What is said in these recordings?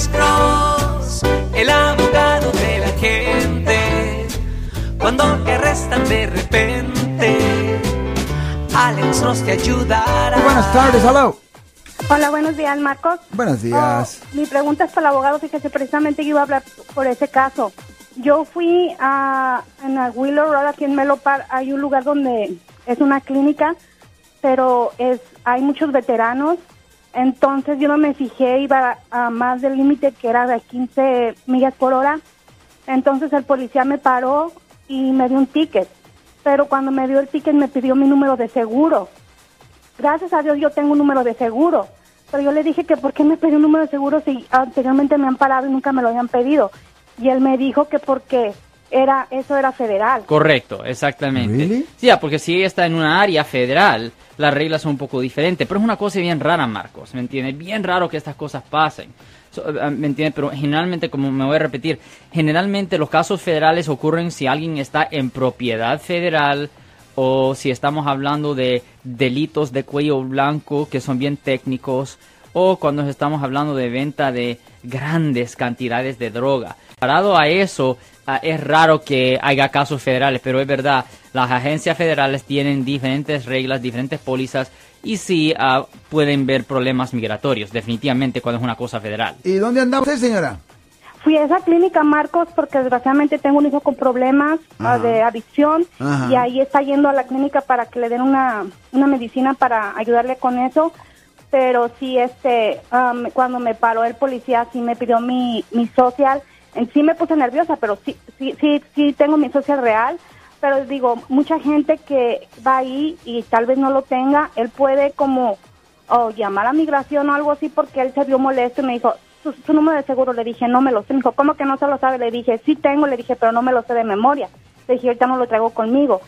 Alex Cross, el abogado de la gente. Cuando te arrestan de repente, Alex Cross te ayudará. Muy buenas tardes, hello. Hola, buenos días, Marcos. Buenos días. Oh, mi pregunta es para el abogado, fíjese, precisamente yo iba a hablar por ese caso. Yo fui a en la Willow Road aquí en Melopar, hay un lugar donde es una clínica, pero es hay muchos veteranos, entonces yo no me fijé, iba a más del límite que era de 15 millas por hora, entonces el policía me paró y me dio un ticket, pero cuando me dio el ticket me pidió mi número de seguro. Gracias a Dios yo tengo un número de seguro, pero yo le dije que por qué me pidió un número de seguro si anteriormente me han parado y nunca me lo habían pedido. Y él me dijo que porque era eso era federal. Correcto, exactamente. Really? Sí, ah, porque si ella está en una área federal, las reglas son un poco diferentes. Pero es una cosa bien rara, Marcos, ¿me entiendes? Bien raro que estas cosas pasen. So, ah, ¿Me entiendes? Pero generalmente, como me voy a repetir, generalmente los casos federales ocurren si alguien está en propiedad federal o si estamos hablando de delitos de cuello blanco que son bien técnicos o cuando estamos hablando de venta de grandes cantidades de droga. Parado a eso, ah, es raro que haya casos federales, pero es verdad, las agencias federales tienen diferentes reglas, diferentes pólizas y sí ah, pueden ver problemas migratorios, definitivamente cuando es una cosa federal. ¿Y dónde anda usted, señora? Fui a esa clínica, Marcos, porque desgraciadamente tengo un hijo con problemas ah, Ajá. de adicción Ajá. y ahí está yendo a la clínica para que le den una, una medicina para ayudarle con eso. Pero sí, este, am, cuando me paró el policía, sí me pidió mi, mi social. Sí me puse nerviosa, pero sí, sí, sí, sí tengo mi social real. Pero digo, mucha gente que va ahí y tal vez no lo tenga, él puede como o llamar a migración o algo así porque él se vio molesto y me dijo, su, su número de seguro, le dije, no me lo sé. Me dijo, ¿cómo que no se lo sabe? Le dije, sí tengo, le dije, pero no me lo sé de memoria. Le dije, ahorita no lo traigo conmigo.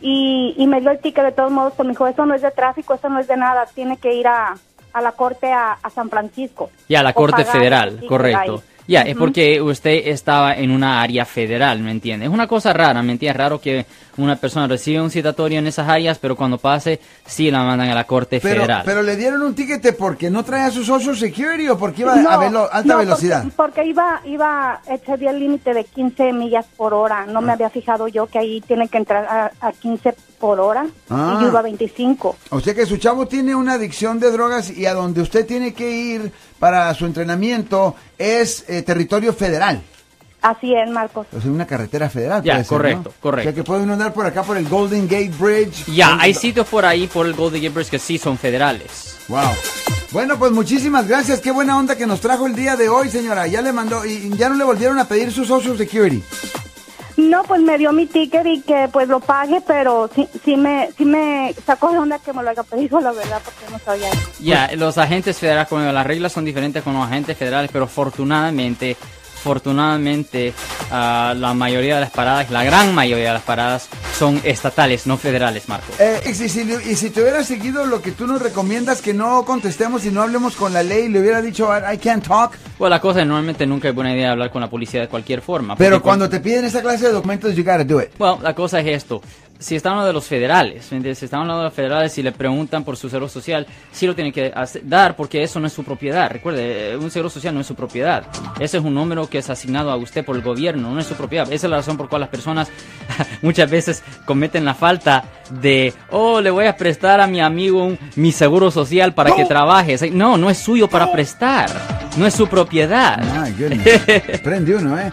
Y, y me dio el ticket de todos modos, pero me dijo, eso no es de tráfico, eso no es de nada, tiene que ir a, a la corte a, a San Francisco. Ya, la O Corte Federal, correcto. ahí. Ya, es porque usted estaba en una área federal, ¿me entiende? Es una cosa rara, ¿me entiende? Es raro que una persona reciba un citatorio en esas áreas, pero cuando pase, sí la mandan a la Corte Pero, Federal. pero le dieron un tiquete porque no traía su Social Security o porque iba No, a velo- alta no, velocidad. Porque, porque iba, iba, excedía el límite de 15 millas por hora. Ah. No me había fijado yo que ahí tiene que entrar a, a 15 por hora. Ah. Y yo iba a 25. O sea que su chavo tiene una adicción de drogas y a donde usted tiene que ir para su entrenamiento es eh, territorio federal. Así es, Marcos. O sea, una carretera federal. Ya, puede ser, correcto, ¿no? correcto. O sea que puede uno andar por acá por el Golden Gate Bridge. Ya, hay sitios por ahí, por el Golden Gate Bridge, que sí son federales. Wow. Bueno, pues muchísimas gracias. Qué buena onda que nos trajo el día de hoy, señora. Ya le mandó y ya no le volvieron a pedir su Social Security. No, pues me dio mi ticket y que pues lo pague, pero sí, sí me, sí me sacó de onda que me lo haya pedido, la verdad, porque no sabía. Ya, los agentes federales, como las reglas son diferentes con los agentes federales, pero afortunadamente, afortunadamente, ah, la mayoría de las paradas, la gran mayoría de las paradas son estatales, no federales, Marco. Eh, y, si, si- y si te hubiera seguido lo que tú nos recomiendas, que no contestemos y no hablemos con la ley, le hubiera dicho, I can't talk. Bueno, la cosa es, normalmente nunca es buena idea hablar con la policía de cualquier forma. Pero porque cuando te piden esa clase de documentos, you gotta do it. Bueno, la cosa es esto. Si están hablando de los federales, si están hablando de los federales y le preguntan por su seguro social, sí lo tienen que hacer- dar porque eso no es su propiedad. Recuerde, eh, un seguro social no es su propiedad. Ese es un número que es asignado a usted por el gobierno, no es su propiedad. Esa es la razón por la cual las personas muchas veces cometen la falta de, oh, le voy a prestar a mi amigo un- mi seguro social para que trabaje. No, no es suyo para prestar. No es su propiedad. My goodness. Prende uno, ¿eh?